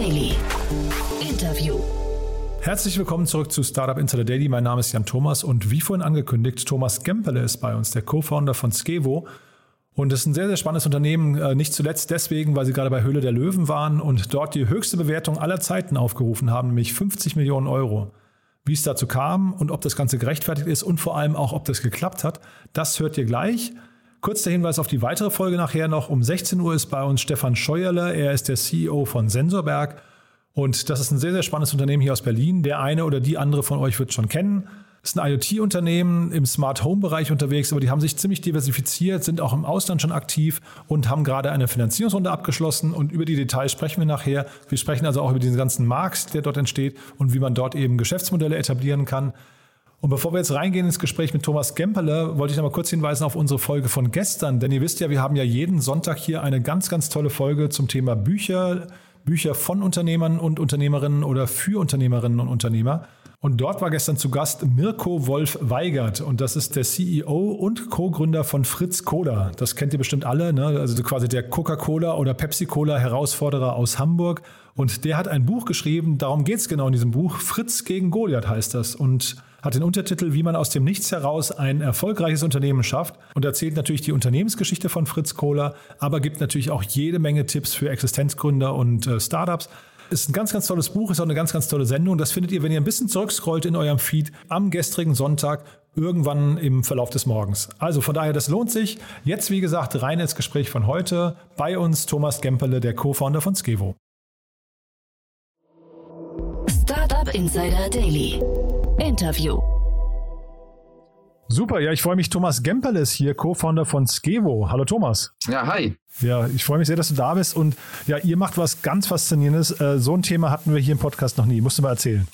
Daily. Interview. Herzlich willkommen zurück zu Startup Insider Daily. Mein Name ist Jan Thomas und wie vorhin angekündigt, Thomas Gempele ist bei uns, der Co-Founder von Skevo. Und es ist ein sehr, sehr spannendes Unternehmen, äh, nicht zuletzt deswegen, weil sie gerade bei Höhle der Löwen waren und dort die höchste Bewertung aller Zeiten aufgerufen haben, nämlich 50 Millionen Euro. Wie es dazu kam und ob das Ganze gerechtfertigt ist und vor allem auch, ob das geklappt hat, das hört ihr gleich. Kurz der Hinweis auf die weitere Folge nachher noch. Um 16 Uhr ist bei uns Stefan Scheuerle. Er ist der CEO von Sensorberg. Und das ist ein sehr, sehr spannendes Unternehmen hier aus Berlin. Der eine oder die andere von euch wird schon kennen. Das ist ein IoT-Unternehmen im Smart Home-Bereich unterwegs, aber die haben sich ziemlich diversifiziert, sind auch im Ausland schon aktiv und haben gerade eine Finanzierungsrunde abgeschlossen. Und über die Details sprechen wir nachher. Wir sprechen also auch über diesen ganzen Markt, der dort entsteht und wie man dort eben Geschäftsmodelle etablieren kann. Und bevor wir jetzt reingehen ins Gespräch mit Thomas Gemperle, wollte ich noch mal kurz hinweisen auf unsere Folge von gestern. Denn ihr wisst ja, wir haben ja jeden Sonntag hier eine ganz, ganz tolle Folge zum Thema Bücher, Bücher von Unternehmern und Unternehmerinnen oder für Unternehmerinnen und Unternehmer. Und dort war gestern zu Gast Mirko Wolf Weigert und das ist der CEO und Co-Gründer von Fritz Cola. Das kennt ihr bestimmt alle, ne? also quasi der Coca-Cola oder Pepsi-Cola Herausforderer aus Hamburg. Und der hat ein Buch geschrieben, darum geht es genau in diesem Buch. Fritz gegen Goliath heißt das. Und hat den Untertitel Wie man aus dem Nichts heraus ein erfolgreiches Unternehmen schafft und erzählt natürlich die Unternehmensgeschichte von Fritz Kohler, aber gibt natürlich auch jede Menge Tipps für Existenzgründer und äh, Startups. Ist ein ganz, ganz tolles Buch, ist auch eine ganz, ganz tolle Sendung. Das findet ihr, wenn ihr ein bisschen zurückscrollt in eurem Feed am gestrigen Sonntag, irgendwann im Verlauf des Morgens. Also von daher, das lohnt sich. Jetzt, wie gesagt, rein ins Gespräch von heute. Bei uns Thomas Gemperle, der Co-Founder von Skevo. Startup Insider Daily. Interview. Super, ja, ich freue mich. Thomas Gemperle ist hier, Co-Founder von Skevo. Hallo Thomas. Ja, hi. Ja, ich freue mich sehr, dass du da bist. Und ja, ihr macht was ganz Faszinierendes. Äh, so ein Thema hatten wir hier im Podcast noch nie. Musst du mal erzählen.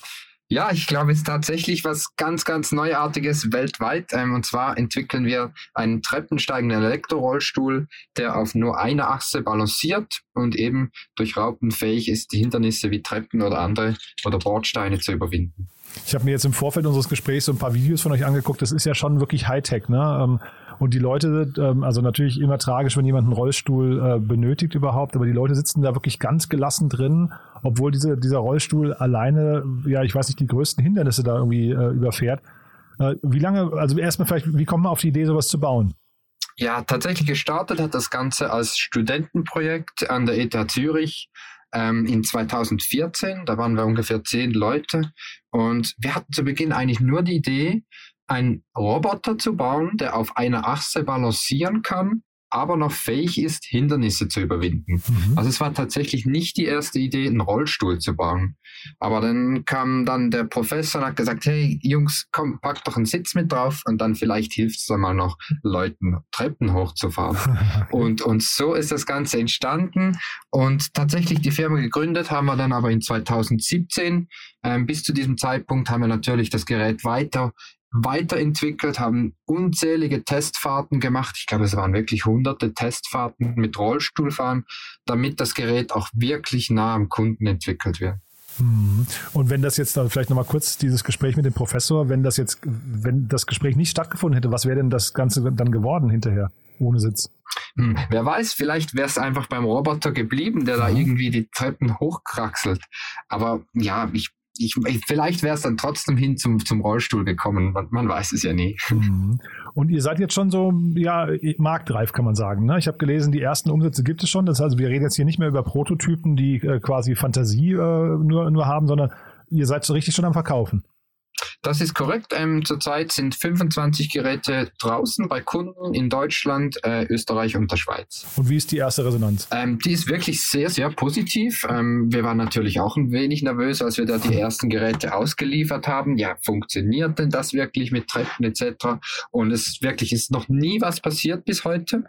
Ja, ich glaube, es ist tatsächlich was ganz, ganz Neuartiges weltweit. Ähm, und zwar entwickeln wir einen treppensteigenden Elektrorollstuhl, der auf nur einer Achse balanciert und eben durch Raupen fähig ist, die Hindernisse wie Treppen oder andere oder Bordsteine zu überwinden. Ich habe mir jetzt im Vorfeld unseres Gesprächs so ein paar Videos von euch angeguckt. Das ist ja schon wirklich Hightech, ne? Ähm, und die Leute, ähm, also natürlich immer tragisch, wenn jemand einen Rollstuhl äh, benötigt überhaupt, aber die Leute sitzen da wirklich ganz gelassen drin, obwohl diese, dieser Rollstuhl alleine, ja, ich weiß nicht, die größten Hindernisse da irgendwie äh, überfährt. Äh, wie lange, also erstmal vielleicht, wie kommt man auf die Idee, sowas zu bauen? Ja, tatsächlich gestartet hat das Ganze als Studentenprojekt an der ETH Zürich ähm, in 2014. Da waren wir ungefähr zehn Leute und wir hatten zu Beginn eigentlich nur die Idee, einen Roboter zu bauen, der auf einer Achse balancieren kann aber noch fähig ist, Hindernisse zu überwinden. Mhm. Also es war tatsächlich nicht die erste Idee, einen Rollstuhl zu bauen. Aber dann kam dann der Professor und hat gesagt, hey Jungs, komm, pack doch einen Sitz mit drauf und dann vielleicht hilft es dann mal noch Leuten Treppen hochzufahren. und, und so ist das Ganze entstanden und tatsächlich die Firma gegründet haben wir dann aber in 2017. Ähm, bis zu diesem Zeitpunkt haben wir natürlich das Gerät weiter weiterentwickelt, haben unzählige Testfahrten gemacht. Ich glaube, es waren wirklich hunderte Testfahrten mit Rollstuhlfahren, damit das Gerät auch wirklich nah am Kunden entwickelt wird. Mhm. Und wenn das jetzt dann vielleicht nochmal kurz dieses Gespräch mit dem Professor, wenn das jetzt, wenn das Gespräch nicht stattgefunden hätte, was wäre denn das Ganze dann geworden hinterher ohne Sitz? Hm, wer weiß, vielleicht wäre es einfach beim Roboter geblieben, der da irgendwie die Treppen hochkraxelt. Aber ja, ich ich, vielleicht wäre es dann trotzdem hin zum, zum Rollstuhl gekommen. Man, man weiß es ja nie. Mhm. Und ihr seid jetzt schon so, ja, marktreif, kann man sagen. Ne? Ich habe gelesen, die ersten Umsätze gibt es schon. Das heißt, wir reden jetzt hier nicht mehr über Prototypen, die äh, quasi Fantasie äh, nur, nur haben, sondern ihr seid so richtig schon am Verkaufen. Das ist korrekt. Ähm, zurzeit sind 25 Geräte draußen bei Kunden in Deutschland, äh, Österreich und der Schweiz. Und wie ist die erste Resonanz? Ähm, die ist wirklich sehr, sehr positiv. Ähm, wir waren natürlich auch ein wenig nervös, als wir da die ersten Geräte ausgeliefert haben. Ja, funktioniert denn das wirklich mit Treppen etc.? Und es wirklich ist noch nie was passiert bis heute.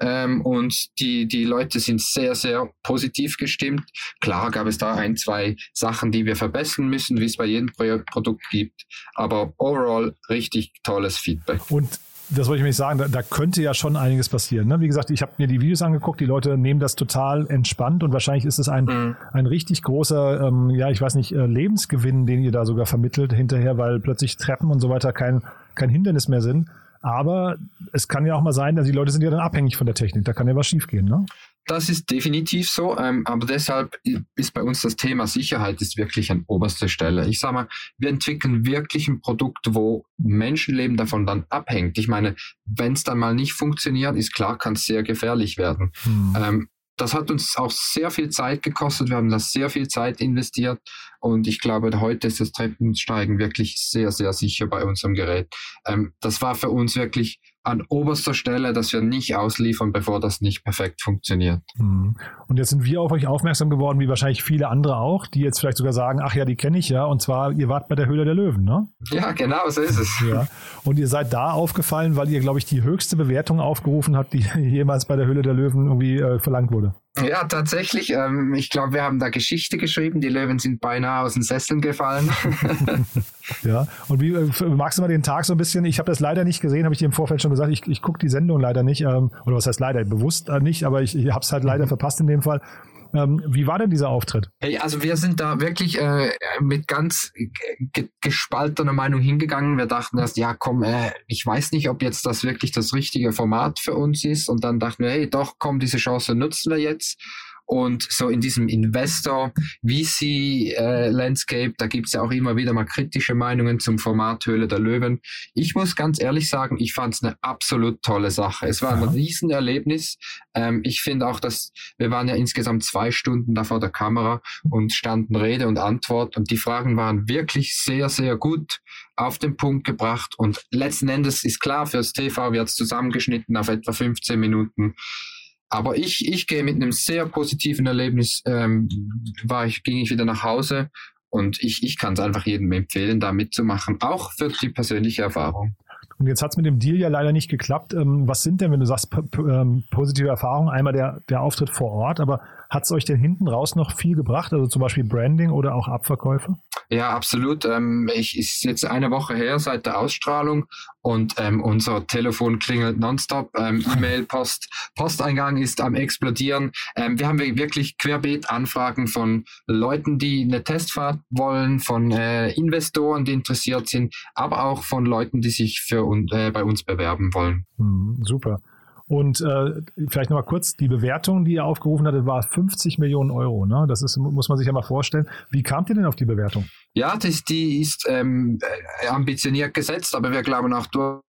Ähm, und die, die Leute sind sehr, sehr positiv gestimmt. Klar gab es da ein, zwei Sachen, die wir verbessern müssen, wie es bei jedem Pro Produkt gibt. Aber overall richtig tolles Feedback. Und das wollte ich mir sagen, da, da, könnte ja schon einiges passieren. Ne? Wie gesagt, ich habe mir die Videos angeguckt, die Leute nehmen das total entspannt und wahrscheinlich ist es ein, mhm. ein richtig großer, ähm, ja, ich weiß nicht, äh, Lebensgewinn, den ihr da sogar vermittelt hinterher, weil plötzlich Treppen und so weiter kein, kein Hindernis mehr sind. Aber es kann ja auch mal sein, dass die Leute sind ja dann abhängig von der Technik. Da kann ja was schiefgehen, ne? Das ist definitiv so, ähm, aber deshalb ist bei uns das Thema Sicherheit ist wirklich an oberster Stelle. Ich sage mal, wir entwickeln wirklich ein Produkt, wo Menschenleben davon dann abhängt. Ich meine, wenn es dann mal nicht funktioniert, ist klar, kann es sehr gefährlich werden. Hm. Ähm, das hat uns auch sehr viel Zeit gekostet. Wir haben da sehr viel Zeit investiert. Und ich glaube, heute ist das Treppensteigen wirklich sehr, sehr sicher bei unserem Gerät. Ähm, das war für uns wirklich an oberster Stelle, dass wir nicht ausliefern, bevor das nicht perfekt funktioniert. Mhm. Und jetzt sind wir auf euch aufmerksam geworden, wie wahrscheinlich viele andere auch, die jetzt vielleicht sogar sagen, ach ja, die kenne ich ja. Und zwar, ihr wart bei der Höhle der Löwen, ne? Ja, genau, so ist es. Ja. Und ihr seid da aufgefallen, weil ihr, glaube ich, die höchste Bewertung aufgerufen habt, die jemals bei der Höhle der Löwen irgendwie äh, verlangt wurde. Ja, tatsächlich. Ähm, ich glaube, wir haben da Geschichte geschrieben. Die Löwen sind beinahe aus den Sesseln gefallen. ja, und wie äh, magst du mal den Tag so ein bisschen? Ich habe das leider nicht gesehen, habe ich dir im Vorfeld schon gesagt. Ich, ich gucke die Sendung leider nicht. Ähm, oder was heißt leider? Bewusst äh, nicht, aber ich, ich habe es halt leider mhm. verpasst in dem Fall. Ähm, wie war denn dieser Auftritt? Hey, also wir sind da wirklich äh, mit ganz gespaltener Meinung hingegangen. Wir dachten erst, ja komm, äh, ich weiß nicht, ob jetzt das wirklich das richtige Format für uns ist. Und dann dachten wir, hey, doch, komm, diese Chance nutzen wir jetzt. Und so in diesem Investor-VC-Landscape, äh, da gibt's ja auch immer wieder mal kritische Meinungen zum Format Höhle der Löwen. Ich muss ganz ehrlich sagen, ich fand es eine absolut tolle Sache. Es war ein ja. Riesenerlebnis. Ähm, ich finde auch, dass wir waren ja insgesamt zwei Stunden da vor der Kamera und standen Rede und Antwort und die Fragen waren wirklich sehr, sehr gut auf den Punkt gebracht und letzten Endes ist klar, fürs TV wird es zusammengeschnitten auf etwa 15 Minuten. Aber ich, ich gehe mit einem sehr positiven Erlebnis, ähm, war ich, ging ich wieder nach Hause und ich, ich kann es einfach jedem empfehlen, da mitzumachen, auch für die persönliche Erfahrung. Und jetzt hat es mit dem Deal ja leider nicht geklappt. Ähm, was sind denn, wenn du sagst, ähm, positive Erfahrungen? Einmal der, der Auftritt vor Ort, aber hat es euch denn hinten raus noch viel gebracht? Also zum Beispiel Branding oder auch Abverkäufe? Ja, absolut. Ähm, ich ist jetzt eine Woche her seit der Ausstrahlung und ähm, unser Telefon klingelt nonstop. Ähm, E-Mail, Post, Posteingang ist am explodieren. Ähm, wir haben wirklich querbeet Anfragen von Leuten, die eine Testfahrt wollen, von äh, Investoren, die interessiert sind, aber auch von Leuten, die sich für äh, bei uns bewerben wollen. Hm, super. Und äh, vielleicht nochmal kurz, die Bewertung, die ihr aufgerufen hattet, war 50 Millionen Euro. Ne? Das ist, muss man sich ja mal vorstellen. Wie kamt ihr denn auf die Bewertung? Ja, das, die ist ähm, äh, ambitioniert gesetzt, aber wir glauben auch durch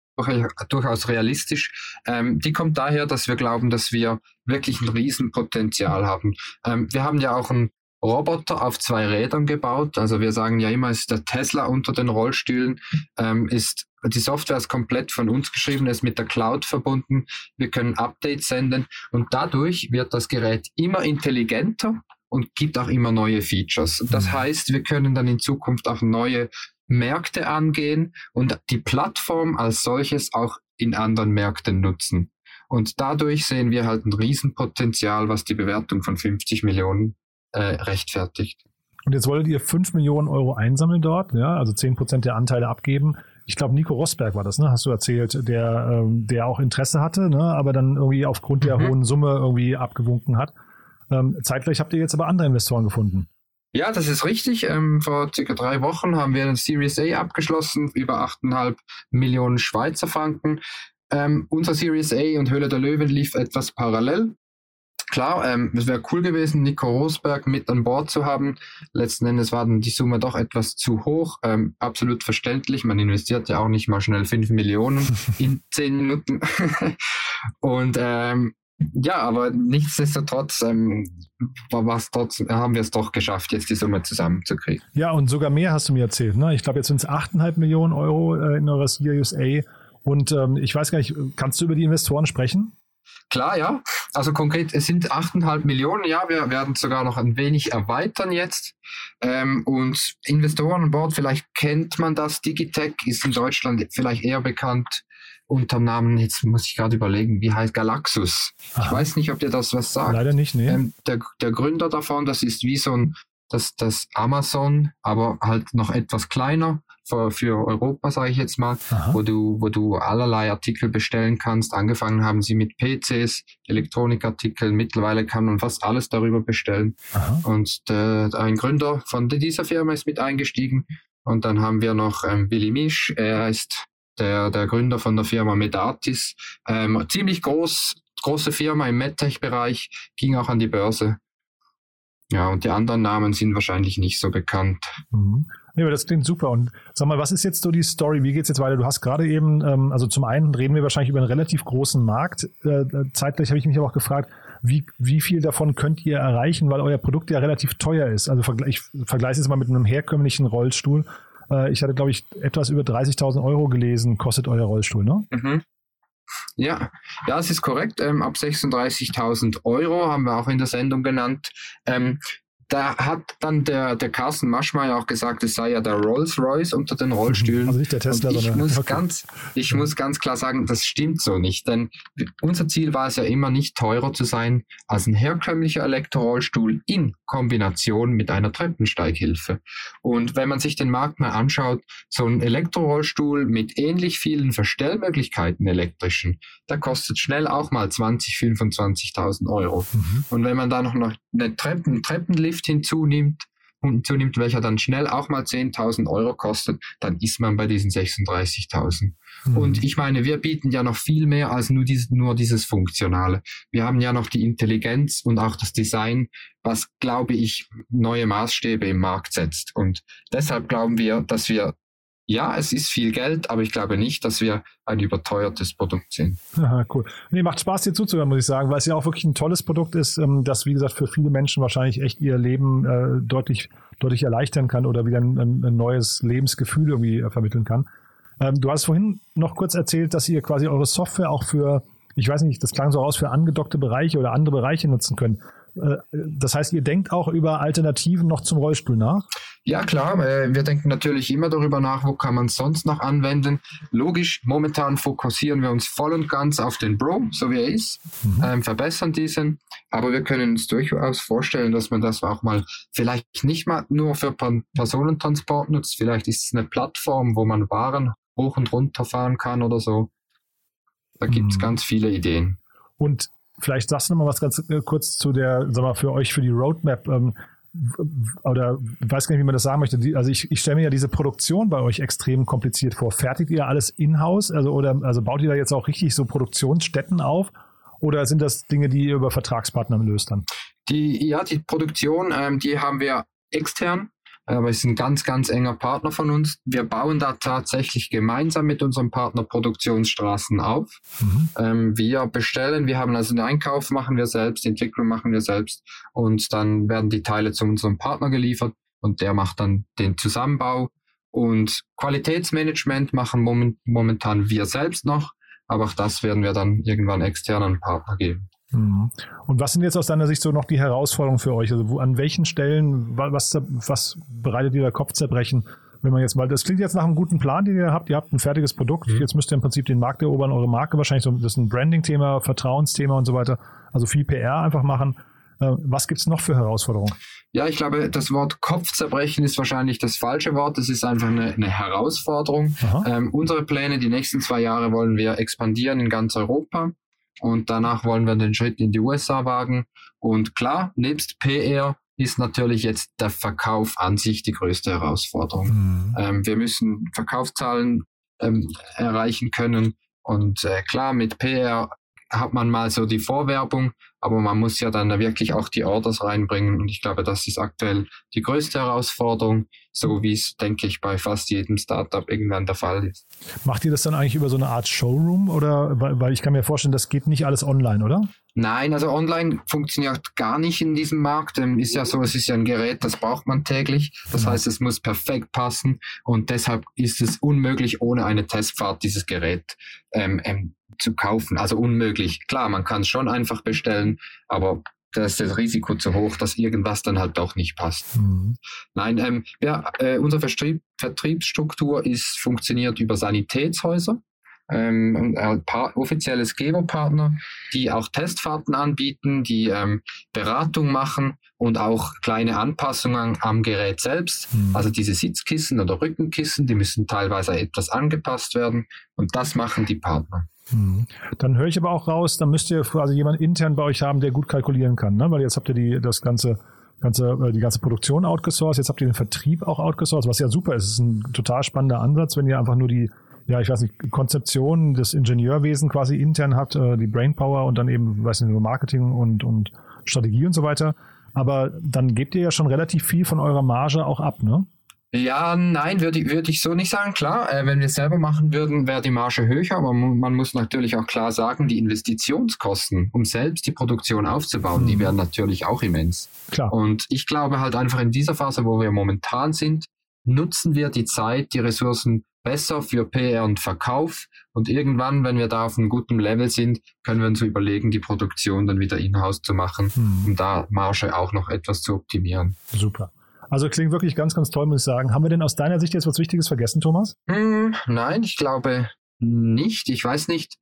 durchaus realistisch. Ähm, die kommt daher, dass wir glauben, dass wir wirklich ein Riesenpotenzial haben. Ähm, wir haben ja auch ein Roboter auf zwei Rädern gebaut. Also wir sagen ja immer, es ist der Tesla unter den Rollstühlen, ähm, ist die Software ist komplett von uns geschrieben, ist mit der Cloud verbunden. Wir können Updates senden und dadurch wird das Gerät immer intelligenter und gibt auch immer neue Features. Das heißt, wir können dann in Zukunft auch neue Märkte angehen und die Plattform als solches auch in anderen Märkten nutzen. Und dadurch sehen wir halt ein Riesenpotenzial, was die Bewertung von 50 Millionen äh, rechtfertigt. Und jetzt wolltet ihr 5 Millionen Euro einsammeln dort, ja, also 10 Prozent der Anteile abgeben. Ich glaube, Nico Rosberg war das, ne? Hast du erzählt, der, ähm, der auch Interesse hatte, ne? aber dann irgendwie aufgrund der mhm. hohen Summe irgendwie abgewunken hat. Ähm, zeitgleich habt ihr jetzt aber andere Investoren gefunden. Ja, das ist richtig. Ähm, vor circa drei Wochen haben wir ein Series A abgeschlossen, über 8,5 Millionen Schweizer Franken. Ähm, unser Series A und Höhle der Löwen lief etwas parallel. Klar, ähm, es wäre cool gewesen, Nico Rosberg mit an Bord zu haben. Letzten Endes war dann die Summe doch etwas zu hoch. Ähm, absolut verständlich. Man investiert ja auch nicht mal schnell fünf Millionen in zehn Minuten. Und ähm, ja, aber nichtsdestotrotz ähm, trotzdem, haben wir es doch geschafft, jetzt die Summe zusammenzukriegen. Ja, und sogar mehr hast du mir erzählt. Ne? Ich glaube, jetzt sind es 8,5 Millionen Euro äh, in eurer Series A. Und ähm, ich weiß gar nicht, kannst du über die Investoren sprechen? Klar, ja. Also konkret, es sind 8,5 Millionen. Ja, wir werden sogar noch ein wenig erweitern jetzt. Ähm, und Investoren an Bord, vielleicht kennt man das. Digitech ist in Deutschland vielleicht eher bekannt unter Namen, jetzt muss ich gerade überlegen, wie heißt Galaxus. Aha. Ich weiß nicht, ob dir das was sagt. Leider nicht, nee. Ähm, der, der Gründer davon, das ist wie so ein das, das Amazon, aber halt noch etwas kleiner für, für Europa, sage ich jetzt mal, wo du, wo du allerlei Artikel bestellen kannst. Angefangen haben sie mit PCs, Elektronikartikeln. Mittlerweile kann man fast alles darüber bestellen. Aha. Und der, ein Gründer von dieser Firma ist mit eingestiegen. Und dann haben wir noch ähm, Billy Misch. Er ist der, der Gründer von der Firma Medatis. Ähm, ziemlich groß, große Firma im MedTech-Bereich, ging auch an die Börse. Ja, und die anderen Namen sind wahrscheinlich nicht so bekannt. Mhm. Nee, aber das klingt super. Und sag mal, was ist jetzt so die Story? Wie geht's jetzt weiter? Du hast gerade eben, ähm, also zum einen reden wir wahrscheinlich über einen relativ großen Markt. Äh, zeitgleich habe ich mich aber auch gefragt, wie, wie viel davon könnt ihr erreichen, weil euer Produkt ja relativ teuer ist. Also ich vergleiche es mal mit einem herkömmlichen Rollstuhl. Äh, ich hatte, glaube ich, etwas über 30.000 Euro gelesen, kostet euer Rollstuhl, ne? Mhm. Ja, es ist korrekt. Ähm, ab 36.000 Euro haben wir auch in der Sendung genannt. Ähm, da hat dann der, der Carsten Maschmeyer auch gesagt, es sei ja der Rolls-Royce unter den Rollstühlen. Also nicht der Tesla, Und ich sondern muss okay. ganz, ich muss ganz klar sagen, das stimmt so nicht, denn unser Ziel war es ja immer nicht teurer zu sein als ein herkömmlicher Elektrorollstuhl in Kombination mit einer Treppensteighilfe. Und wenn man sich den Markt mal anschaut, so ein Elektrorollstuhl mit ähnlich vielen Verstellmöglichkeiten elektrischen, der kostet schnell auch mal 20, 25.000 Euro. Mhm. Und wenn man da noch eine Treppen, Treppenlift hinzunimmt, hinzunimmt, welcher dann schnell auch mal 10.000 Euro kostet, dann ist man bei diesen 36.000. Mhm. Und ich meine, wir bieten ja noch viel mehr als nur, dieses, nur dieses Funktionale. Wir haben ja noch die Intelligenz und auch das Design, was, glaube ich, neue Maßstäbe im Markt setzt. Und deshalb glauben wir, dass wir ja, es ist viel Geld, aber ich glaube nicht, dass wir ein überteuertes Produkt sind. Aha, cool. Nee, macht Spaß, dir zuzuhören, muss ich sagen, weil es ja auch wirklich ein tolles Produkt ist, ähm, das, wie gesagt, für viele Menschen wahrscheinlich echt ihr Leben äh, deutlich, deutlich erleichtern kann oder wieder ein, ein neues Lebensgefühl irgendwie äh, vermitteln kann. Ähm, du hast vorhin noch kurz erzählt, dass ihr quasi eure Software auch für, ich weiß nicht, das klang so aus, für angedockte Bereiche oder andere Bereiche nutzen könnt. Äh, das heißt, ihr denkt auch über Alternativen noch zum Rollstuhl nach? Ja, klar. Äh, wir denken natürlich immer darüber nach, wo kann man es sonst noch anwenden. Logisch, momentan fokussieren wir uns voll und ganz auf den Bro, so wie er ist, mhm. ähm, verbessern diesen. Aber wir können uns durchaus vorstellen, dass man das auch mal vielleicht nicht mal nur für Personentransport nutzt. Vielleicht ist es eine Plattform, wo man Waren hoch und runter fahren kann oder so. Da gibt es mhm. ganz viele Ideen. Und vielleicht sagst du noch mal was ganz äh, kurz zu der, sag mal, für euch für die Roadmap. Ähm, oder weiß gar nicht, wie man das sagen möchte. Also ich, ich stelle mir ja diese Produktion bei euch extrem kompliziert vor. Fertigt ihr alles in-house? Also, oder, also baut ihr da jetzt auch richtig so Produktionsstätten auf? Oder sind das Dinge, die ihr über Vertragspartner löst dann? Die, ja, die Produktion, ähm, die haben wir extern aber es ist ein ganz, ganz enger Partner von uns. Wir bauen da tatsächlich gemeinsam mit unserem Partner Produktionsstraßen auf. Mhm. Ähm, wir bestellen, wir haben also den Einkauf machen wir selbst, die Entwicklung machen wir selbst und dann werden die Teile zu unserem Partner geliefert und der macht dann den Zusammenbau. Und Qualitätsmanagement machen moment, momentan wir selbst noch, aber auch das werden wir dann irgendwann externen Partner geben. Mhm. Und was sind jetzt aus deiner Sicht so noch die Herausforderungen für euch? Also wo, an welchen Stellen, was, was bereitet ihr da Kopfzerbrechen? Wenn man jetzt mal, das klingt jetzt nach einem guten Plan, den ihr habt. Ihr habt ein fertiges Produkt. Mhm. Jetzt müsst ihr im Prinzip den Markt erobern, eure Marke wahrscheinlich so, das ist ein Branding-Thema, Vertrauensthema und so weiter. Also viel PR einfach machen. Äh, was gibt es noch für Herausforderungen? Ja, ich glaube, das Wort Kopfzerbrechen ist wahrscheinlich das falsche Wort. Das ist einfach eine, eine Herausforderung. Ähm, unsere Pläne, die nächsten zwei Jahre wollen wir expandieren in ganz Europa. Und danach wollen wir den Schritt in die USA wagen. Und klar, nebst PR ist natürlich jetzt der Verkauf an sich die größte Herausforderung. Mhm. Ähm, wir müssen Verkaufszahlen ähm, erreichen können. Und äh, klar, mit PR hat man mal so die Vorwerbung, aber man muss ja dann wirklich auch die Orders reinbringen. Und ich glaube, das ist aktuell die größte Herausforderung, so wie es, denke ich, bei fast jedem Startup irgendwann der Fall ist. Macht ihr das dann eigentlich über so eine Art Showroom oder, weil ich kann mir vorstellen, das geht nicht alles online, oder? Nein, also online funktioniert gar nicht in diesem Markt. Ähm, ist ja so, es ist ja ein Gerät, das braucht man täglich. Das genau. heißt, es muss perfekt passen und deshalb ist es unmöglich, ohne eine Testfahrt dieses Gerät ähm, ähm, zu kaufen. Also unmöglich. Klar, man kann es schon einfach bestellen, aber da ist das Risiko zu hoch, dass irgendwas dann halt doch nicht passt. Mhm. Nein, ähm, ja, äh, unsere Vertrieb, Vertriebsstruktur ist funktioniert über Sanitätshäuser. Ähm, äh, offizielles Geberpartner, die auch Testfahrten anbieten, die ähm, Beratung machen und auch kleine Anpassungen am Gerät selbst. Mhm. Also diese Sitzkissen oder Rückenkissen, die müssen teilweise etwas angepasst werden und das machen die Partner. Mhm. Dann höre ich aber auch raus, dann müsst ihr quasi jemanden intern bei euch haben, der gut kalkulieren kann, ne? weil jetzt habt ihr die, das ganze, ganze, äh, die ganze Produktion outgesourced, jetzt habt ihr den Vertrieb auch outgesourced, was ja super ist. Es ist ein total spannender Ansatz, wenn ihr einfach nur die, ja, ich weiß nicht, Konzeption des Ingenieurwesen quasi intern hat, äh, die Brainpower und dann eben, weiß nicht, Marketing und, und Strategie und so weiter. Aber dann gebt ihr ja schon relativ viel von eurer Marge auch ab, ne? Ja, nein, würde ich, würd ich so nicht sagen. Klar, äh, wenn wir es selber machen würden, wäre die Marge höher, aber man muss natürlich auch klar sagen, die Investitionskosten, um selbst die Produktion aufzubauen, mhm. die wären natürlich auch immens. Klar. Und ich glaube halt einfach in dieser Phase, wo wir momentan sind, nutzen wir die Zeit, die Ressourcen besser für PR und Verkauf. Und irgendwann, wenn wir da auf einem guten Level sind, können wir uns überlegen, die Produktion dann wieder in-house zu machen, mhm. um da Marge auch noch etwas zu optimieren. Super. Also klingt wirklich ganz, ganz toll, muss ich sagen. Haben wir denn aus deiner Sicht jetzt was Wichtiges vergessen, Thomas? Hm, nein, ich glaube nicht. Ich weiß nicht.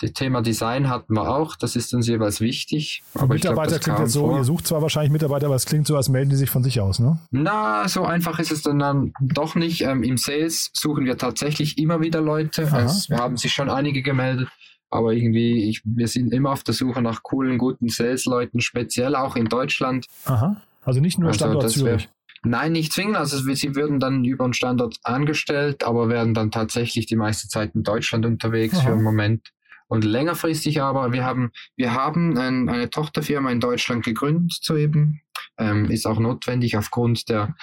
Das Thema Design hatten wir auch, das ist uns jeweils wichtig. Aber Mitarbeiter glaub, klingt jetzt so, vor. ihr sucht zwar wahrscheinlich Mitarbeiter, aber es klingt so, als melden die sich von sich aus, ne? Na, so einfach ist es dann, dann doch nicht. Ähm, Im Sales suchen wir tatsächlich immer wieder Leute. Es haben sich schon einige gemeldet. Aber irgendwie, ich, wir sind immer auf der Suche nach coolen, guten Sales-Leuten, speziell auch in Deutschland. Aha. Also nicht nur also Standort Zürich. Nein, nicht zwingend. Also sie würden dann über einen Standort angestellt, aber werden dann tatsächlich die meiste Zeit in Deutschland unterwegs Aha. für einen Moment. Und längerfristig aber, wir haben, wir haben ein, eine Tochterfirma in Deutschland gegründet soeben. Ähm, ist auch notwendig aufgrund der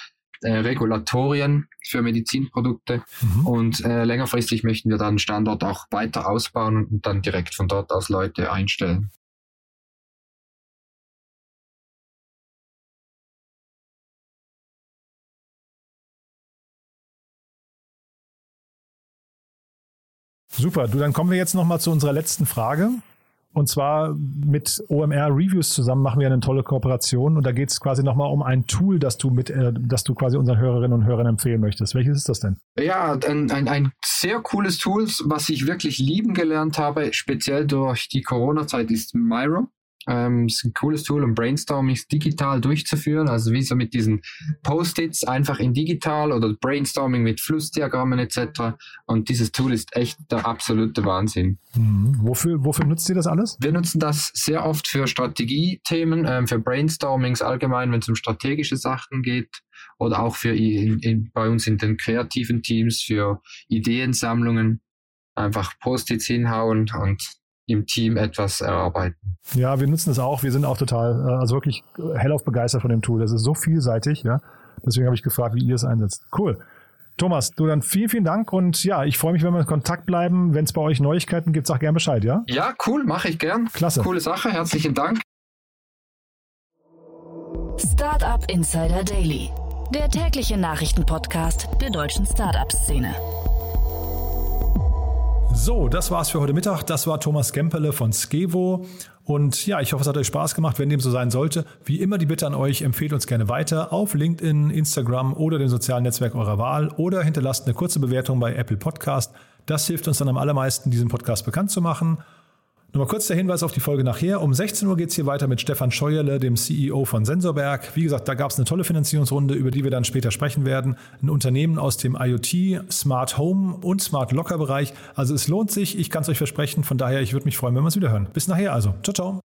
äh, Regulatorien für Medizinprodukte. Mhm. Und äh, längerfristig möchten wir dann Standort auch weiter ausbauen und dann direkt von dort aus Leute einstellen. Super, du, dann kommen wir jetzt nochmal zu unserer letzten Frage. Und zwar mit OMR Reviews zusammen machen wir eine tolle Kooperation und da geht es quasi nochmal um ein Tool, das du mit, äh, das du quasi unseren Hörerinnen und Hörern empfehlen möchtest. Welches ist das denn? Ja, ein, ein, ein sehr cooles Tool, was ich wirklich lieben gelernt habe, speziell durch die Corona-Zeit, ist Miro. Ähm, ist ein cooles Tool, um Brainstormings digital durchzuführen. Also wie so mit diesen Post-its einfach in digital oder Brainstorming mit Flussdiagrammen etc. Und dieses Tool ist echt der absolute Wahnsinn. Mhm. Wofür, wofür nutzt ihr das alles? Wir nutzen das sehr oft für Strategiethemen, ähm, für Brainstormings allgemein, wenn es um strategische Sachen geht oder auch für in, in, bei uns in den kreativen Teams für Ideensammlungen. Einfach Post-its hinhauen und im Team etwas erarbeiten. Ja, wir nutzen es auch. Wir sind auch total, äh, also wirklich hellauf begeistert von dem Tool. Das ist so vielseitig, ja. Deswegen habe ich gefragt, wie ihr es einsetzt. Cool. Thomas, du dann vielen, vielen Dank und ja, ich freue mich, wenn wir in Kontakt bleiben. Wenn es bei euch Neuigkeiten gibt, sag gern Bescheid, ja? Ja, cool, mache ich gern. Klasse. Coole Sache, herzlichen Dank. Startup Insider Daily, der tägliche Nachrichtenpodcast der deutschen Startup-Szene. So, das war's für heute Mittag. Das war Thomas Gemperle von Skevo. Und ja, ich hoffe, es hat euch Spaß gemacht. Wenn dem so sein sollte, wie immer die Bitte an euch, empfehlt uns gerne weiter auf LinkedIn, Instagram oder dem sozialen Netzwerk eurer Wahl oder hinterlasst eine kurze Bewertung bei Apple Podcast. Das hilft uns dann am allermeisten, diesen Podcast bekannt zu machen. Nochmal kurz der Hinweis auf die Folge nachher. Um 16 Uhr geht es hier weiter mit Stefan Scheuerle, dem CEO von Sensorberg. Wie gesagt, da gab es eine tolle Finanzierungsrunde, über die wir dann später sprechen werden. Ein Unternehmen aus dem IoT, Smart Home und Smart Locker Bereich. Also es lohnt sich, ich kann es euch versprechen. Von daher, ich würde mich freuen, wenn wir es wieder hören. Bis nachher also. Ciao, ciao.